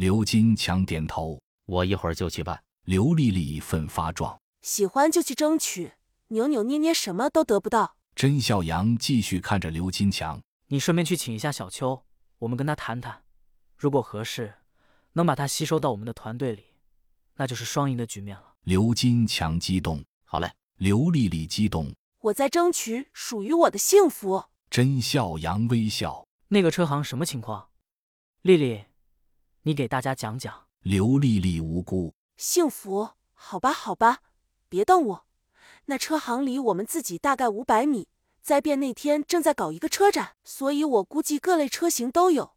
刘金强点头。我一会儿就去办。刘丽丽奋发状。喜欢就去争取，扭扭捏捏什么都得不到。甄笑阳继续看着刘金强。你顺便去请一下小秋，我们跟他谈谈，如果合适，能把他吸收到我们的团队里，那就是双赢的局面了。刘金强激动。好嘞。刘丽丽激动。我在争取属于我的幸福。甄笑阳微笑。那个车行什么情况？丽丽，你给大家讲讲。刘丽丽无辜。幸福？好吧，好吧，别瞪我。那车行离我们自己大概五百米。灾变那天正在搞一个车展，所以我估计各类车型都有。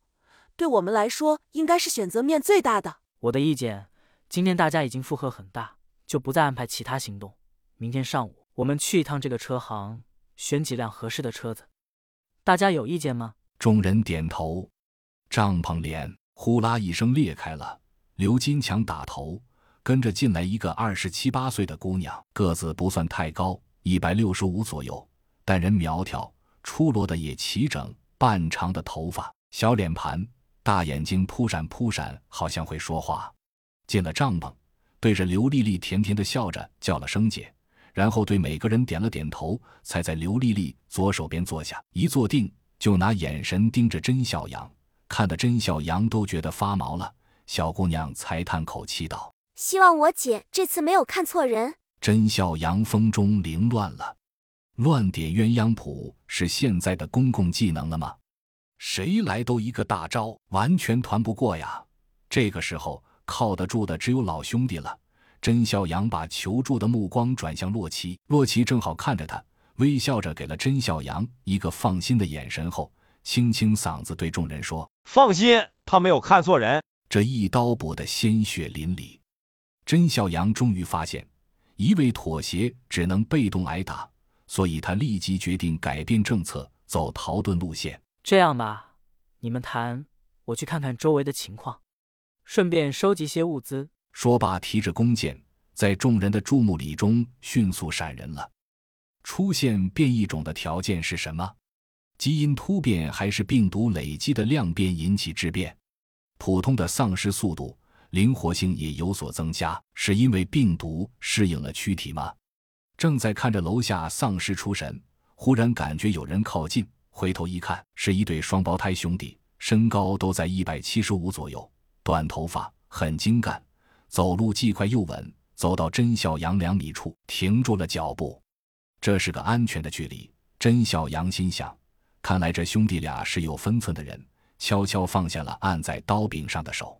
对我们来说，应该是选择面最大的。我的意见，今天大家已经负荷很大，就不再安排其他行动。明天上午我们去一趟这个车行，选几辆合适的车子。大家有意见吗？众人点头。帐篷帘呼啦一声裂开了，刘金强打头，跟着进来一个二十七八岁的姑娘，个子不算太高，一百六十五左右，但人苗条，出落的也齐整，半长的头发，小脸盘，大眼睛扑闪扑闪，好像会说话。进了帐篷，对着刘丽丽甜甜的笑着，叫了声姐。然后对每个人点了点头，才在刘丽丽左手边坐下。一坐定，就拿眼神盯着甄小阳，看得甄小阳都觉得发毛了。小姑娘才叹口气道：“希望我姐这次没有看错人。”甄小阳风中凌乱了，乱点鸳鸯谱是现在的公共技能了吗？谁来都一个大招，完全团不过呀。这个时候靠得住的只有老兄弟了。甄小阳把求助的目光转向洛奇，洛奇正好看着他，微笑着给了甄小阳一个放心的眼神后，清清嗓子对众人说：“放心，他没有看错人。”这一刀补得鲜血淋漓。甄小阳终于发现，一味妥协只能被动挨打，所以他立即决定改变政策，走逃遁路线。这样吧，你们谈，我去看看周围的情况，顺便收集些物资。说罢，提着弓箭，在众人的注目礼中迅速闪人了。出现变异种的条件是什么？基因突变还是病毒累积的量变引起质变？普通的丧失速度、灵活性也有所增加，是因为病毒适应了躯体吗？正在看着楼下丧尸出神，忽然感觉有人靠近，回头一看，是一对双胞胎兄弟，身高都在一百七十五左右，短头发，很精干。走路既快又稳，走到甄小阳两米处，停住了脚步。这是个安全的距离。甄小阳心想：看来这兄弟俩是有分寸的人，悄悄放下了按在刀柄上的手。